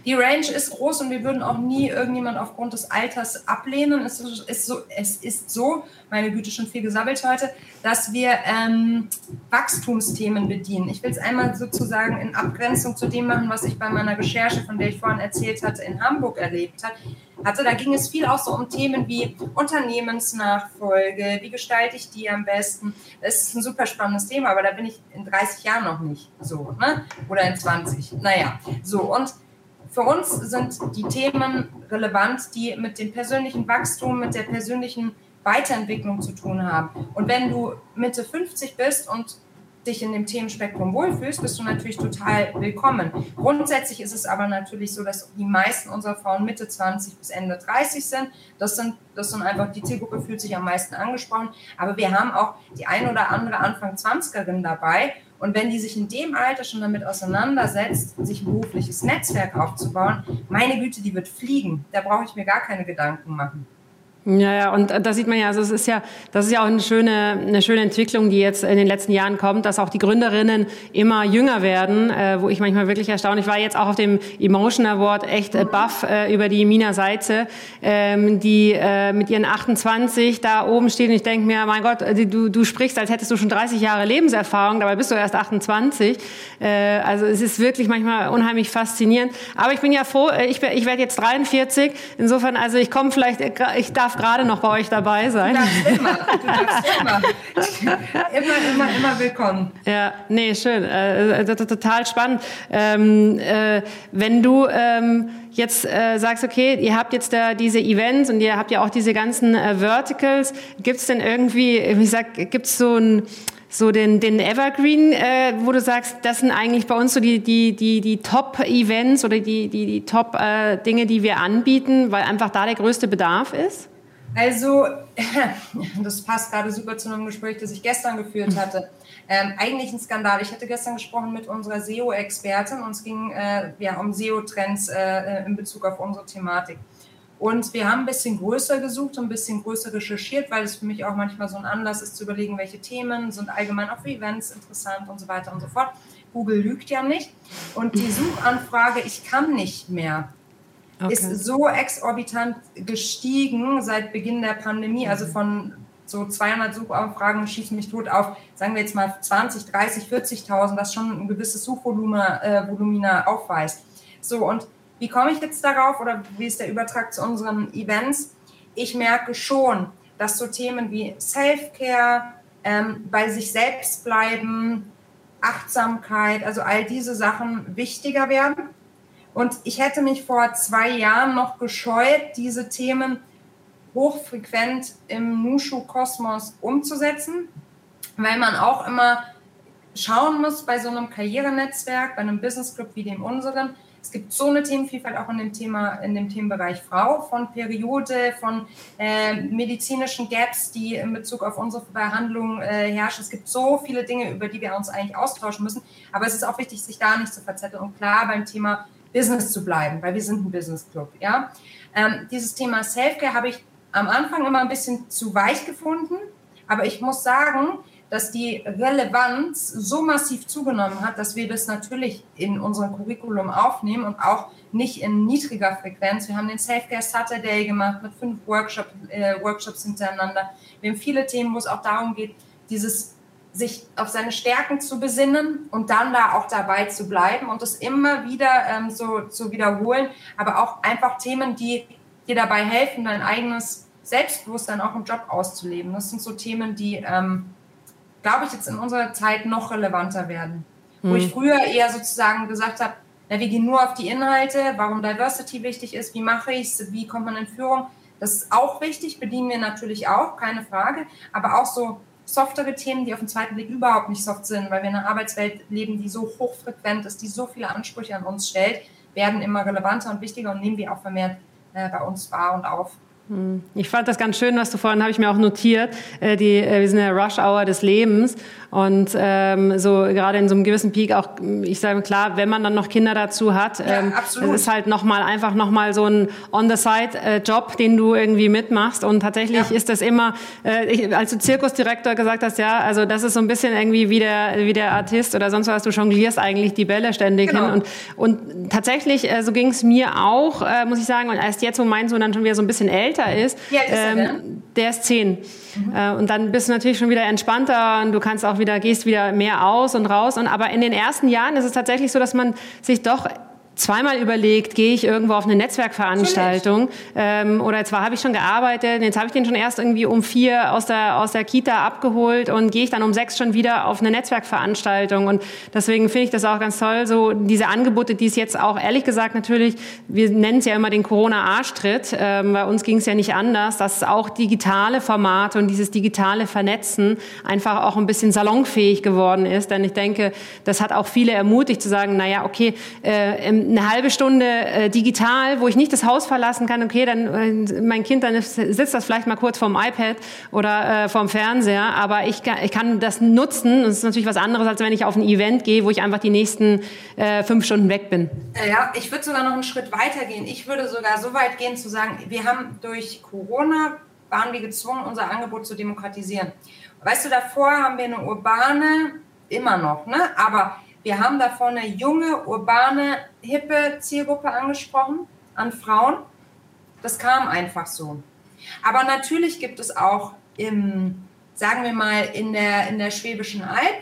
Die Range ist groß und wir würden auch nie irgendjemand aufgrund des Alters ablehnen. Es ist so, es ist so meine Güte, schon viel gesammelt heute, dass wir ähm, Wachstumsthemen bedienen. Ich will es einmal sozusagen in Abgrenzung zu dem machen, was ich bei meiner Recherche, von der ich vorhin erzählt hatte, in Hamburg erlebt hatte. Da ging es viel auch so um Themen wie Unternehmensnachfolge, wie gestalte ich die am besten. Das ist ein super spannendes Thema, aber da bin ich in 30 Jahren noch nicht so, ne? oder in 20. Naja, so und für uns sind die Themen relevant, die mit dem persönlichen Wachstum, mit der persönlichen Weiterentwicklung zu tun haben. Und wenn du Mitte 50 bist und dich in dem Themenspektrum wohlfühlst, bist du natürlich total willkommen. Grundsätzlich ist es aber natürlich so, dass die meisten unserer Frauen Mitte 20 bis Ende 30 sind. Das sind, das sind einfach, die Zielgruppe fühlt sich am meisten angesprochen. Aber wir haben auch die ein oder andere Anfang 20erin dabei. Und wenn die sich in dem Alter schon damit auseinandersetzt, sich ein berufliches Netzwerk aufzubauen, meine Güte, die wird fliegen. Da brauche ich mir gar keine Gedanken machen. Ja, ja, und da sieht man ja, also es ist ja, das ist ja auch eine schöne, eine schöne Entwicklung, die jetzt in den letzten Jahren kommt, dass auch die Gründerinnen immer jünger werden, äh, wo ich manchmal wirklich erstaunt. Ich war jetzt auch auf dem Emotion Award echt äh, baff äh, über die Mina Seitze, ähm, die äh, mit ihren 28 da oben steht und ich denke mir, mein Gott, äh, du, du sprichst, als hättest du schon 30 Jahre Lebenserfahrung, dabei bist du erst 28. Äh, also es ist wirklich manchmal unheimlich faszinierend. Aber ich bin ja froh, äh, ich, ich werde jetzt 43, insofern, also ich komme vielleicht, äh, ich darf gerade noch bei euch dabei sein. Du darfst immer, du darfst immer. immer, immer, immer willkommen. Ja, nee, schön. Äh, äh total spannend. Ähm, äh, wenn du ähm, jetzt äh, sagst, okay, ihr habt jetzt da diese Events und ihr habt ja auch diese ganzen äh, Verticals, gibt es denn irgendwie, wie sag, gibt es so ein so den, den Evergreen, äh, wo du sagst, das sind eigentlich bei uns so die, die, die, die Top-Events oder die, die, die Top-Dinge, äh, die wir anbieten, weil einfach da der größte Bedarf ist? Also, das passt gerade super zu einem Gespräch, das ich gestern geführt hatte. Ähm, eigentlich ein Skandal. Ich hatte gestern gesprochen mit unserer SEO-Expertin und es ging äh, ja, um SEO-Trends äh, in Bezug auf unsere Thematik. Und wir haben ein bisschen größer gesucht und ein bisschen größer recherchiert, weil es für mich auch manchmal so ein Anlass ist, zu überlegen, welche Themen sind allgemein auch für Events interessant und so weiter und so fort. Google lügt ja nicht. Und die Suchanfrage, ich kann nicht mehr, okay. ist so exorbitant gestiegen seit Beginn der Pandemie, also von so 200 Suchanfragen schießen mich tot auf, sagen wir jetzt mal 20, 30, 40.000, was schon ein gewisses Suchvolumina äh, aufweist. So, und wie komme ich jetzt darauf oder wie ist der Übertrag zu unseren Events? Ich merke schon, dass so Themen wie Self-Care, ähm, bei sich selbst bleiben, Achtsamkeit, also all diese Sachen wichtiger werden. Und ich hätte mich vor zwei Jahren noch gescheut, diese Themen hochfrequent im Nushu-Kosmos umzusetzen, weil man auch immer schauen muss bei so einem Karrierenetzwerk, bei einem Business Club wie dem unseren, es gibt so eine Themenvielfalt auch in dem Thema, in dem Themenbereich Frau, von Periode, von äh, medizinischen Gaps, die in Bezug auf unsere Behandlung äh, herrschen. Es gibt so viele Dinge, über die wir uns eigentlich austauschen müssen. Aber es ist auch wichtig, sich da nicht zu verzetteln und klar beim Thema Business zu bleiben, weil wir sind ein Business Club. Ja? Ähm, dieses Thema Selfcare habe ich am Anfang immer ein bisschen zu weich gefunden. Aber ich muss sagen, dass die Relevanz so massiv zugenommen hat, dass wir das natürlich in unserem Curriculum aufnehmen und auch nicht in niedriger Frequenz. Wir haben den Self-Care Saturday gemacht mit fünf Workshop, äh, Workshops hintereinander. Wir haben viele Themen, wo es auch darum geht, dieses sich auf seine Stärken zu besinnen und dann da auch dabei zu bleiben und das immer wieder ähm, so zu wiederholen, aber auch einfach Themen, die dir dabei helfen, dein eigenes Selbstbewusstsein auch im Job auszuleben. Das sind so Themen, die ähm, glaube ich, jetzt in unserer Zeit noch relevanter werden. Mhm. Wo ich hm. früher eher sozusagen gesagt habe, na, wir gehen nur auf die Inhalte, warum Diversity wichtig ist, wie mache ich es, wie kommt man in Führung. Das ist auch wichtig, bedienen wir natürlich auch, keine Frage. Aber auch so softere Themen, die auf den zweiten Blick überhaupt nicht soft sind, weil wir in einer Arbeitswelt leben, die so hochfrequent ist, die so viele Ansprüche an uns stellt, werden immer relevanter und wichtiger und nehmen wir auch vermehrt äh, bei uns wahr und auf. Hm. Ich fand das ganz schön, was du vorhin habe ich mir auch notiert. Äh, die, äh, wir sind in der Rush Hour des Lebens und ähm, so gerade in so einem gewissen Peak auch. Ich sage klar, wenn man dann noch Kinder dazu hat, ja, ähm, es ist halt noch mal einfach noch mal so ein on the side äh, Job, den du irgendwie mitmachst. Und tatsächlich ja. ist das immer, äh, ich, als du Zirkusdirektor gesagt hast, ja, also das ist so ein bisschen irgendwie wie der wie der Artist oder sonst was. Du jonglierst eigentlich die Bälle ständig genau. hin und und tatsächlich äh, so ging es mir auch, äh, muss ich sagen. Und erst jetzt, wo mein Sohn dann schon wieder so ein bisschen älter älter ist, ja, ist ähm, er, der ist zehn. Mhm. Äh, und dann bist du natürlich schon wieder entspannter und du kannst auch wieder, gehst wieder mehr aus und raus. Und, aber in den ersten Jahren ist es tatsächlich so, dass man sich doch zweimal überlegt, gehe ich irgendwo auf eine Netzwerkveranstaltung? Ähm, oder zwar habe ich schon gearbeitet, jetzt habe ich den schon erst irgendwie um vier aus der, aus der Kita abgeholt und gehe ich dann um sechs schon wieder auf eine Netzwerkveranstaltung. Und deswegen finde ich das auch ganz toll, so diese Angebote, die es jetzt auch ehrlich gesagt natürlich, wir nennen es ja immer den Corona-Arschtritt, ähm, bei uns ging es ja nicht anders, dass auch digitale Formate und dieses digitale Vernetzen einfach auch ein bisschen salonfähig geworden ist, denn ich denke, das hat auch viele ermutigt zu sagen, naja, okay, äh, eine halbe Stunde äh, digital, wo ich nicht das Haus verlassen kann, okay, dann äh, mein Kind dann sitzt das vielleicht mal kurz vorm iPad oder äh, vorm Fernseher, aber ich kann, ich kann das nutzen. Das ist natürlich was anderes, als wenn ich auf ein Event gehe, wo ich einfach die nächsten äh, fünf Stunden weg bin. Ja, ich würde sogar noch einen Schritt weiter gehen. Ich würde sogar so weit gehen zu sagen, wir haben durch Corona waren wir gezwungen, unser Angebot zu demokratisieren. Weißt du, davor haben wir eine urbane, immer noch, ne? aber wir haben davor eine junge, urbane, hippe Zielgruppe angesprochen an Frauen. Das kam einfach so. Aber natürlich gibt es auch im, sagen wir mal, in der, in der Schwäbischen Alb,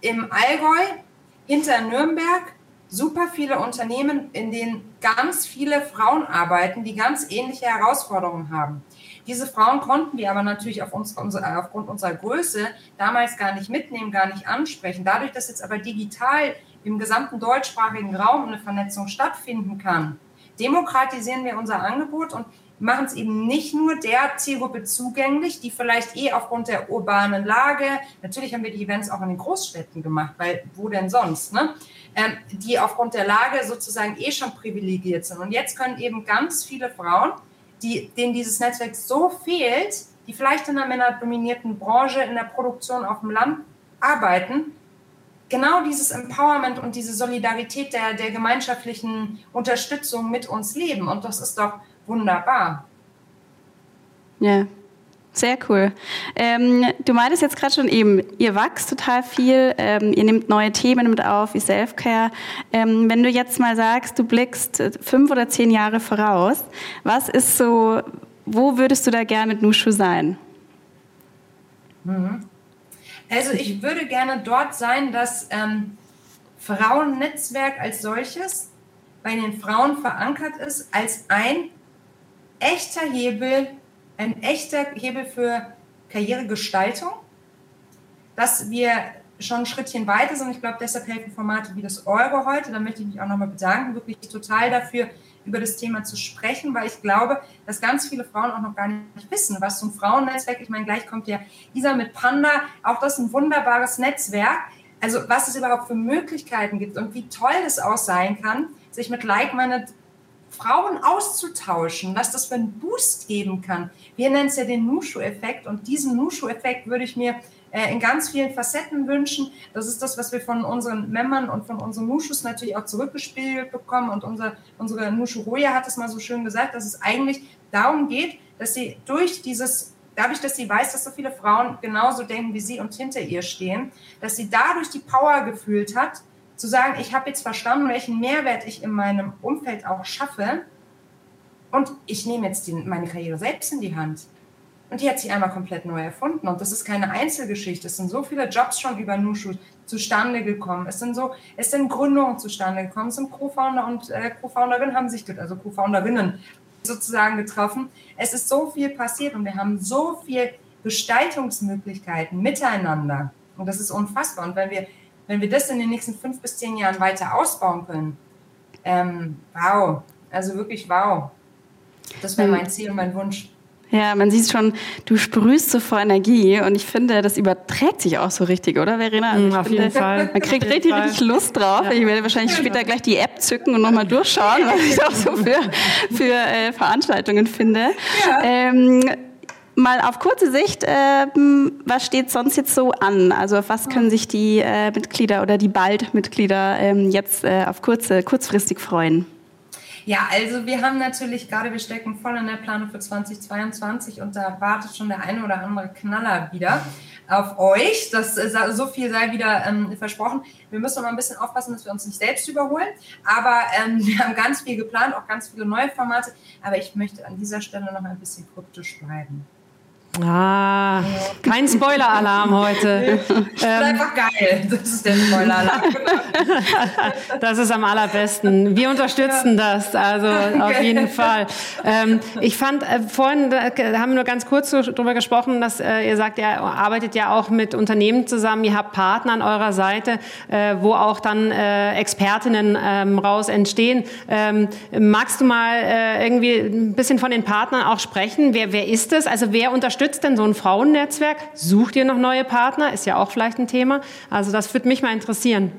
im Allgäu, hinter Nürnberg, super viele Unternehmen, in denen ganz viele Frauen arbeiten, die ganz ähnliche Herausforderungen haben. Diese Frauen konnten wir aber natürlich auf uns, unsere, aufgrund unserer Größe damals gar nicht mitnehmen, gar nicht ansprechen. Dadurch, dass jetzt aber digital im gesamten deutschsprachigen Raum eine Vernetzung stattfinden kann, demokratisieren wir unser Angebot und machen es eben nicht nur der Zielgruppe zugänglich, die vielleicht eh aufgrund der urbanen Lage, natürlich haben wir die Events auch in den Großstädten gemacht, weil wo denn sonst, ne? Ähm, die aufgrund der Lage sozusagen eh schon privilegiert sind. Und jetzt können eben ganz viele Frauen die, denen dieses Netzwerk so fehlt, die vielleicht in einer männerdominierten Branche in der Produktion auf dem Land arbeiten, genau dieses Empowerment und diese Solidarität der, der gemeinschaftlichen Unterstützung mit uns leben. Und das ist doch wunderbar. Ja. Sehr cool. Ähm, du meintest jetzt gerade schon eben, ihr wachst total viel, ähm, ihr nehmt neue Themen mit auf, wie Selfcare. Ähm, wenn du jetzt mal sagst, du blickst fünf oder zehn Jahre voraus, was ist so, wo würdest du da gerne mit Nushu sein? Mhm. Also ich würde gerne dort sein, dass ähm, Frauennetzwerk als solches bei den Frauen verankert ist als ein echter Hebel ein echter Hebel für Karrieregestaltung, dass wir schon ein Schrittchen weiter sind. Ich glaube, deshalb helfen Formate wie das Euro heute. Da möchte ich mich auch nochmal bedanken, wirklich total dafür, über das Thema zu sprechen, weil ich glaube, dass ganz viele Frauen auch noch gar nicht wissen, was ein Frauennetzwerk, ich meine, gleich kommt ja Isa mit Panda, auch das ist ein wunderbares Netzwerk. Also was es überhaupt für Möglichkeiten gibt und wie toll es auch sein kann, sich mit like-minded Frauen auszutauschen, was das für einen Boost geben kann. Wir nennen es ja den Nushu-Effekt und diesen Nushu-Effekt würde ich mir äh, in ganz vielen Facetten wünschen. Das ist das, was wir von unseren Membern und von unseren Nushus natürlich auch zurückgespielt bekommen und unser, unsere Nushu Roya hat es mal so schön gesagt, dass es eigentlich darum geht, dass sie durch dieses dadurch, dass sie weiß, dass so viele Frauen genauso denken wie sie und hinter ihr stehen, dass sie dadurch die Power gefühlt hat, zu sagen, ich habe jetzt verstanden, welchen Mehrwert ich in meinem Umfeld auch schaffe und ich nehme jetzt die, meine Karriere selbst in die Hand. Und die hat sich einmal komplett neu erfunden. Und das ist keine Einzelgeschichte. Es sind so viele Jobs schon über Nushu zustande gekommen. Es sind so, es sind Gründungen zustande gekommen. Es sind Co-Founder und äh, Co-Founderinnen haben sich, also Co-Founderinnen sozusagen getroffen. Es ist so viel passiert und wir haben so viel Gestaltungsmöglichkeiten miteinander. Und das ist unfassbar. Und wenn wir wenn wir das in den nächsten fünf bis zehn Jahren weiter ausbauen können, ähm, wow, also wirklich wow. Das wäre mein Ziel und mein Wunsch. Ja, man sieht schon, du sprühst so vor Energie und ich finde, das überträgt sich auch so richtig, oder Verena? Also mm, auf finde, jeden Fall. Man kriegt richtig, Fall. richtig Lust drauf. Ja. Ich werde wahrscheinlich später gleich die App zücken und nochmal durchschauen, was ich auch so für, für äh, Veranstaltungen finde. Ja. Ähm, mal auf kurze Sicht, äh, was steht sonst jetzt so an? Also auf was können sich die äh, Mitglieder oder die bald Mitglieder ähm, jetzt äh, auf kurze, kurzfristig freuen? Ja, also wir haben natürlich gerade, wir stecken voll in der Planung für 2022 und da wartet schon der eine oder andere Knaller wieder auf euch. Das, äh, so viel sei wieder ähm, versprochen. Wir müssen mal ein bisschen aufpassen, dass wir uns nicht selbst überholen. Aber ähm, wir haben ganz viel geplant, auch ganz viele neue Formate. Aber ich möchte an dieser Stelle noch ein bisschen kryptisch bleiben. Ah, kein Spoiler-Alarm heute. Das ist ähm, einfach geil. Das ist der Spoiler-Alarm. das ist am allerbesten. Wir unterstützen ja. das, also auf jeden Fall. Ähm, ich fand äh, vorhin, da haben wir nur ganz kurz darüber gesprochen, dass äh, ihr sagt, ihr arbeitet ja auch mit Unternehmen zusammen, ihr habt Partner an eurer Seite, äh, wo auch dann Expertinnen ähm, raus entstehen. Magst du mal irgendwie ein bisschen von den Partnern auch sprechen? Wer, wer ist es? Also wer unterstützt unterstützt denn so ein Frauennetzwerk? Sucht ihr noch neue Partner? Ist ja auch vielleicht ein Thema. Also das würde mich mal interessieren.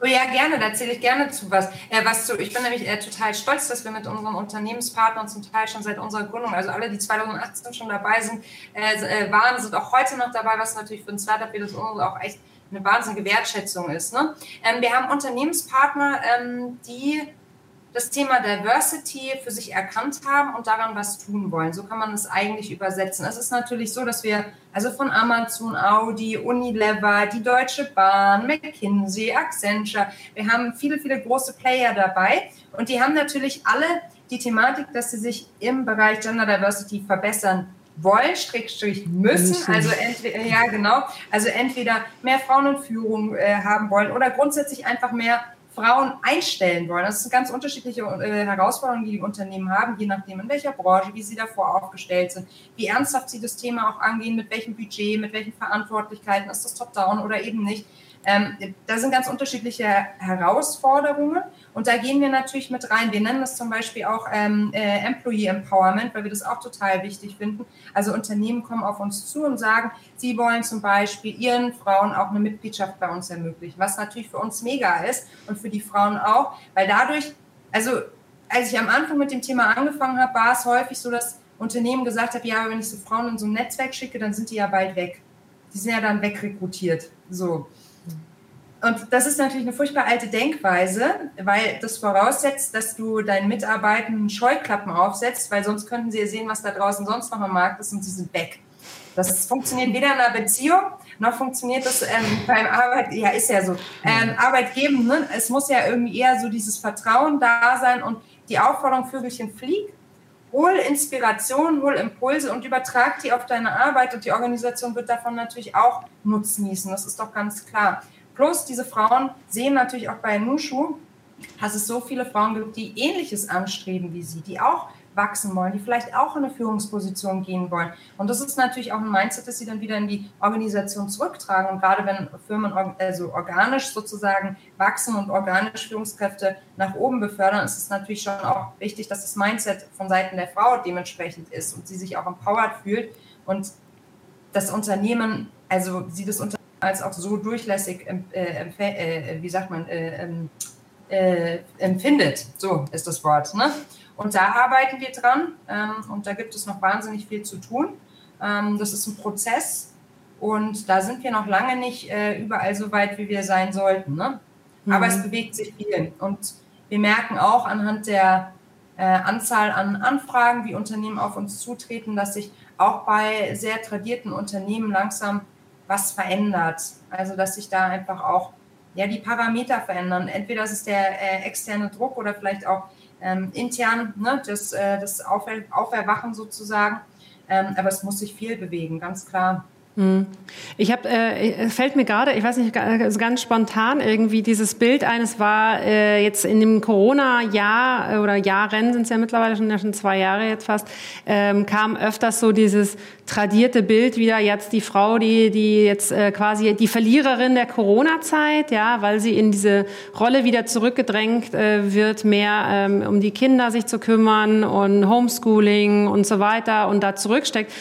Oh ja, gerne, da erzähle ich gerne zu was. Äh, was zu. Ich bin nämlich äh, total stolz, dass wir mit unseren Unternehmenspartnern zum Teil schon seit unserer Gründung, also alle, die 2018 schon dabei sind, äh, äh, waren, sind auch heute noch dabei, was natürlich für ein Startup wie das unsere auch echt eine wahnsinnige Wertschätzung ist. Ne? Ähm, wir haben Unternehmenspartner, ähm, die das Thema Diversity für sich erkannt haben und daran was tun wollen. So kann man es eigentlich übersetzen. Es ist natürlich so, dass wir also von Amazon, Audi, Unilever, die Deutsche Bahn, McKinsey, Accenture, wir haben viele, viele große Player dabei und die haben natürlich alle die Thematik, dass sie sich im Bereich Gender Diversity verbessern wollen, Strich, Strich müssen, also entweder, ja genau, also entweder mehr Frauen in Führung äh, haben wollen oder grundsätzlich einfach mehr Frauen einstellen wollen. Das sind ganz unterschiedliche äh, Herausforderungen, die die Unternehmen haben, je nachdem, in welcher Branche, wie sie davor aufgestellt sind, wie ernsthaft sie das Thema auch angehen, mit welchem Budget, mit welchen Verantwortlichkeiten, ist das top-down oder eben nicht. Ähm, da sind ganz unterschiedliche Herausforderungen und da gehen wir natürlich mit rein. Wir nennen das zum Beispiel auch ähm, äh, Employee Empowerment, weil wir das auch total wichtig finden. Also Unternehmen kommen auf uns zu und sagen, sie wollen zum Beispiel ihren Frauen auch eine Mitgliedschaft bei uns ermöglichen, was natürlich für uns mega ist und für die Frauen auch, weil dadurch, also als ich am Anfang mit dem Thema angefangen habe, war es häufig so, dass Unternehmen gesagt haben, ja, wenn ich so Frauen in so ein Netzwerk schicke, dann sind die ja bald weg. Die sind ja dann wegrekrutiert. So. Und das ist natürlich eine furchtbar alte Denkweise, weil das voraussetzt, dass du deinen Mitarbeitern Scheuklappen aufsetzt, weil sonst könnten sie ja sehen, was da draußen sonst noch am Markt ist und sie sind weg. Das funktioniert weder in einer Beziehung, noch funktioniert das ähm, beim Arbeit, ja, ist ja so. Ähm, Arbeitgeben, ne? es muss ja irgendwie eher so dieses Vertrauen da sein und die Aufforderung, Vögelchen flieg, hol Inspiration, hol Impulse und übertrag die auf deine Arbeit und die Organisation wird davon natürlich auch nutzen Das ist doch ganz klar. Plus diese Frauen sehen natürlich auch bei Nushu, dass es so viele Frauen gibt, die Ähnliches anstreben wie sie, die auch wachsen wollen, die vielleicht auch in eine Führungsposition gehen wollen. Und das ist natürlich auch ein Mindset, das sie dann wieder in die Organisation zurücktragen. Und gerade wenn Firmen also organisch sozusagen wachsen und organisch Führungskräfte nach oben befördern, ist es natürlich schon auch wichtig, dass das Mindset von Seiten der Frau dementsprechend ist und sie sich auch empowered fühlt und das Unternehmen, also sie das Unternehmen als auch so durchlässig, äh, äh, wie sagt man, äh, ähm, äh, empfindet. So ist das Wort. Ne? Und da arbeiten wir dran ähm, und da gibt es noch wahnsinnig viel zu tun. Ähm, das ist ein Prozess und da sind wir noch lange nicht äh, überall so weit, wie wir sein sollten. Ne? Mhm. Aber es bewegt sich viel und wir merken auch anhand der äh, Anzahl an Anfragen, wie Unternehmen auf uns zutreten, dass sich auch bei sehr tradierten Unternehmen langsam was verändert. Also dass sich da einfach auch ja, die Parameter verändern. Entweder ist es der äh, externe Druck oder vielleicht auch ähm, intern ne, das, äh, das Aufer Auferwachen sozusagen. Ähm, aber es muss sich viel bewegen, ganz klar. Hm. Ich habe, äh, fällt mir gerade, ich weiß nicht, ganz spontan irgendwie dieses Bild eines war äh, jetzt in dem Corona-Jahr äh, oder Jahren sind es ja mittlerweile schon, ja schon zwei Jahre jetzt fast, ähm, kam öfters so dieses tradierte Bild wieder jetzt die Frau, die die jetzt äh, quasi die Verliererin der Corona-Zeit, ja, weil sie in diese Rolle wieder zurückgedrängt äh, wird, mehr ähm, um die Kinder sich zu kümmern und Homeschooling und so weiter und da zurücksteckt.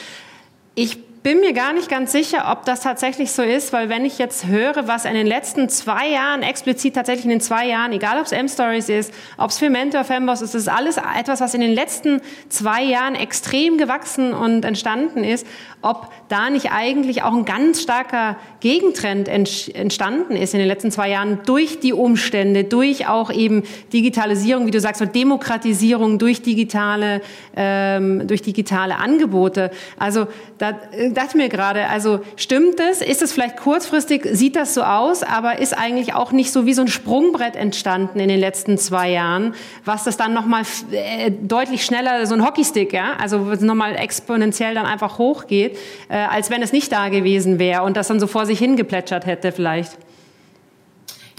Ich bin mir gar nicht ganz sicher, ob das tatsächlich so ist, weil wenn ich jetzt höre, was in den letzten zwei Jahren, explizit tatsächlich in den zwei Jahren, egal ob es M-Stories ist, ob es für Mentor Femboss ist, ist alles etwas, was in den letzten zwei Jahren extrem gewachsen und entstanden ist, ob da nicht eigentlich auch ein ganz starker Gegentrend entstanden ist in den letzten zwei Jahren durch die Umstände, durch auch eben Digitalisierung, wie du sagst, und Demokratisierung durch digitale, ähm, durch digitale Angebote. Also da äh, dachte mir gerade, also stimmt es? Ist es vielleicht kurzfristig, sieht das so aus, aber ist eigentlich auch nicht so wie so ein Sprungbrett entstanden in den letzten zwei Jahren, was das dann nochmal äh, deutlich schneller, so ein Hockeystick, ja, also nochmal exponentiell dann einfach hochgeht, äh, als wenn es nicht da gewesen wäre und das dann so vor sich hingeplätschert hätte vielleicht.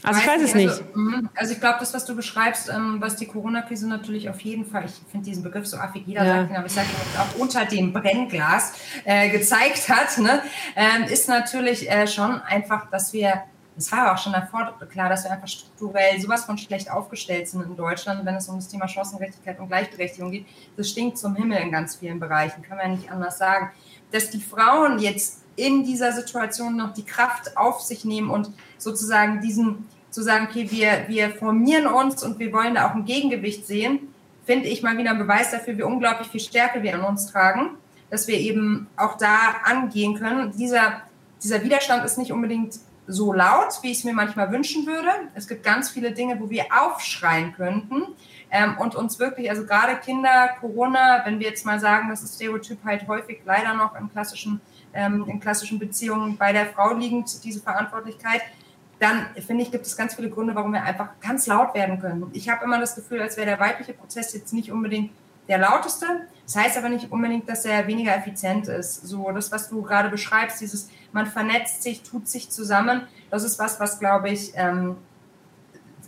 Also ich weiß es nicht. Also, mhm. also ich glaube, das, was du beschreibst, ähm, was die Corona-Krise natürlich auf jeden Fall, ich finde diesen Begriff so affig, jeder ja. sagt ihn, aber ich sage ihn auch unter dem Brennglas äh, gezeigt hat, ne, ähm, ist natürlich äh, schon einfach, dass wir, es war auch schon davor klar, dass wir einfach strukturell sowas von schlecht aufgestellt sind in Deutschland, wenn es um das Thema Chancengerechtigkeit und Gleichberechtigung geht. Das stinkt zum Himmel in ganz vielen Bereichen, kann man ja nicht anders sagen. Dass die Frauen jetzt in dieser Situation noch die Kraft auf sich nehmen und sozusagen diesen, zu sagen, okay, wir, wir formieren uns und wir wollen da auch ein Gegengewicht sehen, finde ich mal wieder ein Beweis dafür, wie unglaublich viel Stärke wir in uns tragen, dass wir eben auch da angehen können. Dieser, dieser Widerstand ist nicht unbedingt so laut, wie ich es mir manchmal wünschen würde. Es gibt ganz viele Dinge, wo wir aufschreien könnten ähm, und uns wirklich, also gerade Kinder, Corona, wenn wir jetzt mal sagen, das ist Stereotyp halt häufig leider noch im klassischen ähm, in klassischen Beziehungen bei der Frau liegend, diese Verantwortlichkeit, dann finde ich, gibt es ganz viele Gründe, warum wir einfach ganz laut werden können. Ich habe immer das Gefühl, als wäre der weibliche Prozess jetzt nicht unbedingt der lauteste. Das heißt aber nicht unbedingt, dass er weniger effizient ist. So, das, was du gerade beschreibst, dieses, man vernetzt sich, tut sich zusammen, das ist was, was, glaube ich, ähm,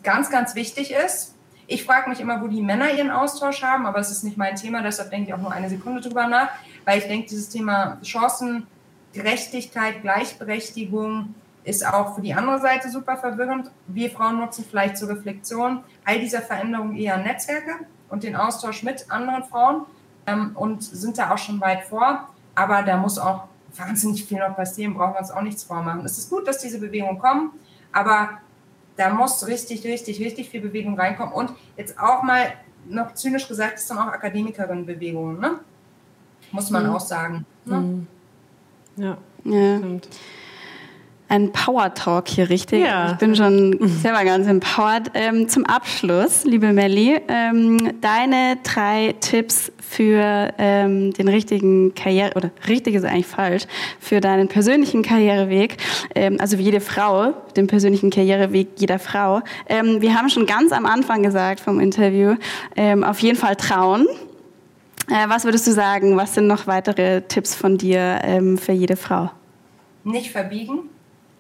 ganz, ganz wichtig ist. Ich frage mich immer, wo die Männer ihren Austausch haben, aber es ist nicht mein Thema, deshalb denke ich auch nur eine Sekunde drüber nach, weil ich denke, dieses Thema Chancen, Gerechtigkeit, Gleichberechtigung ist auch für die andere Seite super verwirrend. Wir Frauen nutzen vielleicht zur Reflexion all dieser Veränderungen eher Netzwerke und den Austausch mit anderen Frauen ähm, und sind da auch schon weit vor. Aber da muss auch wahnsinnig viel noch passieren, brauchen wir uns auch nichts vormachen. Es ist gut, dass diese Bewegungen kommen, aber da muss richtig, richtig, richtig viel Bewegung reinkommen. Und jetzt auch mal noch zynisch gesagt, ist dann auch Akademikerinnenbewegung, ne? Muss man mhm. auch sagen. Ne? Mhm. Ja, ja. stimmt. ein Power Talk hier, richtig? Ja. Ich bin schon selber ganz empowered. Ähm, zum Abschluss, liebe Melli, ähm, deine drei Tipps für ähm, den richtigen Karriere, oder richtig ist eigentlich falsch, für deinen persönlichen Karriereweg, ähm, also wie jede Frau, den persönlichen Karriereweg jeder Frau. Ähm, wir haben schon ganz am Anfang gesagt vom Interview, ähm, auf jeden Fall trauen. Äh, was würdest du sagen? Was sind noch weitere Tipps von dir ähm, für jede Frau? Nicht verbiegen.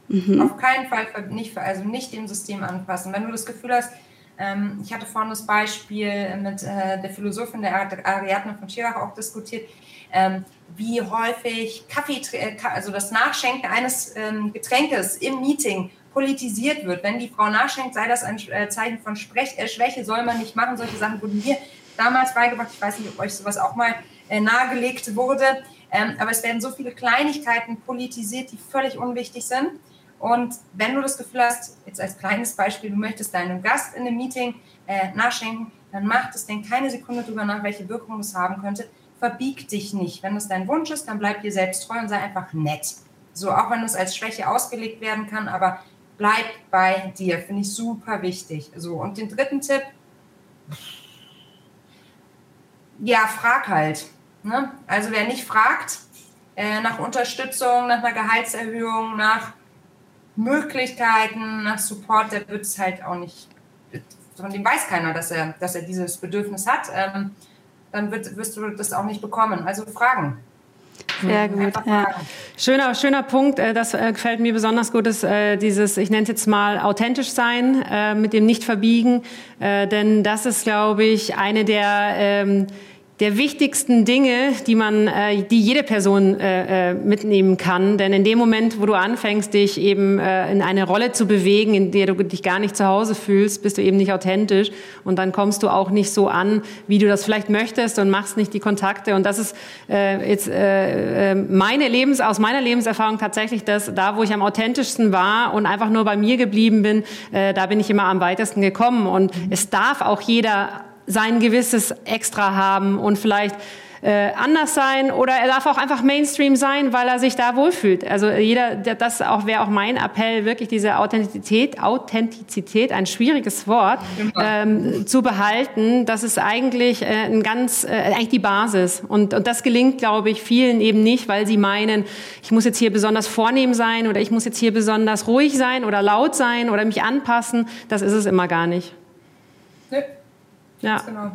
Mhm. Auf keinen Fall nicht, also nicht dem System anpassen. Wenn du das Gefühl hast, ähm, ich hatte vorhin das Beispiel mit äh, der Philosophin der Ariadne von Schirach auch diskutiert, ähm, wie häufig Kaffee, äh, also das Nachschenken eines ähm, Getränkes im Meeting politisiert wird. Wenn die Frau nachschenkt, sei das ein äh, Zeichen von Sprech, äh, Schwäche, soll man nicht machen. Solche Sachen wurden mir damals beigebracht. Ich weiß nicht, ob euch sowas auch mal äh, nahegelegt wurde. Ähm, aber es werden so viele Kleinigkeiten politisiert, die völlig unwichtig sind. Und wenn du das Gefühl hast, jetzt als kleines Beispiel, du möchtest deinem Gast in einem Meeting äh, nachschenken, dann mach das, denk keine Sekunde drüber nach, welche Wirkung das haben könnte. Verbieg dich nicht. Wenn das dein Wunsch ist, dann bleib dir selbst treu und sei einfach nett. So, auch wenn es als Schwäche ausgelegt werden kann, aber bleib bei dir. Finde ich super wichtig. So, und den dritten Tipp, ja, frag halt. Ne? Also wer nicht fragt äh, nach Unterstützung, nach einer Gehaltserhöhung, nach Möglichkeiten, nach Support, der wird es halt auch nicht, von dem weiß keiner, dass er, dass er dieses Bedürfnis hat, ähm, dann wird, wirst du das auch nicht bekommen. Also fragen. Sehr gut. Ja. Schöner, schöner Punkt. Äh, das äh, gefällt mir besonders gut, ist äh, dieses, ich nenne es jetzt mal authentisch sein, mit dem nicht verbiegen. Denn das ist, glaube ich, eine der ähm, der wichtigsten Dinge, die man, äh, die jede Person äh, äh, mitnehmen kann. Denn in dem Moment, wo du anfängst, dich eben äh, in eine Rolle zu bewegen, in der du dich gar nicht zu Hause fühlst, bist du eben nicht authentisch und dann kommst du auch nicht so an, wie du das vielleicht möchtest und machst nicht die Kontakte. Und das ist äh, jetzt äh, äh meine Lebens aus meiner Lebenserfahrung tatsächlich das, da wo ich am authentischsten war und einfach nur bei mir geblieben bin, äh, da bin ich immer am weitesten gekommen. Und es darf auch jeder sein gewisses Extra haben und vielleicht äh, anders sein oder er darf auch einfach Mainstream sein, weil er sich da wohlfühlt. Also jeder, das auch wäre auch mein Appell, wirklich diese Authentizität, Authentizität, ein schwieriges Wort, ähm, zu behalten. Das ist eigentlich äh, ein ganz, äh, eigentlich die Basis. Und, und das gelingt, glaube ich, vielen eben nicht, weil sie meinen, ich muss jetzt hier besonders vornehm sein oder ich muss jetzt hier besonders ruhig sein oder laut sein oder mich anpassen. Das ist es immer gar nicht. Nee. Ja. Genau.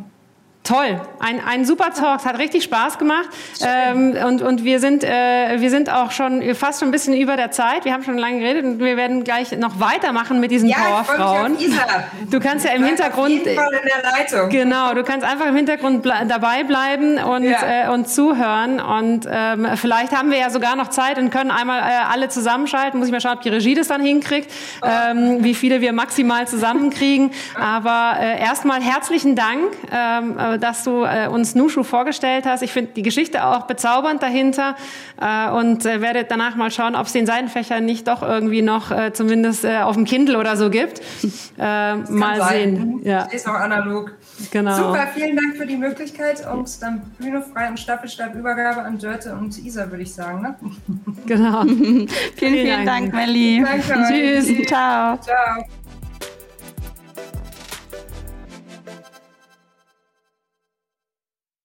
Toll, ein, ein super Talk, es hat richtig Spaß gemacht. Ähm, und, und wir, sind, äh, wir sind auch schon fast schon ein bisschen über der Zeit, wir haben schon lange geredet und wir werden gleich noch weitermachen mit diesen ja, Powerfrauen. Du kannst ja im Hintergrund, in genau, du kannst einfach im Hintergrund dabei bleiben und, ja. äh, und zuhören. Und ähm, vielleicht haben wir ja sogar noch Zeit und können einmal äh, alle zusammenschalten, muss ich mal schauen, ob die Regie das dann hinkriegt, oh. ähm, wie viele wir maximal zusammenkriegen, aber äh, erstmal herzlichen Dank ähm, äh, dass du äh, uns Nushu vorgestellt hast. Ich finde die Geschichte auch bezaubernd dahinter äh, und äh, werde danach mal schauen, ob es den Seitenfächer nicht doch irgendwie noch äh, zumindest äh, auf dem Kindle oder so gibt. Äh, mal sehen. Ja. Ist auch analog. Genau. Super, vielen Dank für die Möglichkeit und dann Bühne frei und Staffelstabübergabe an Dörte und Isa, würde ich sagen. Ne? Genau. vielen, vielen, vielen Dank, Dank Melli. Danke. Tschüss. Ciao. Ciao.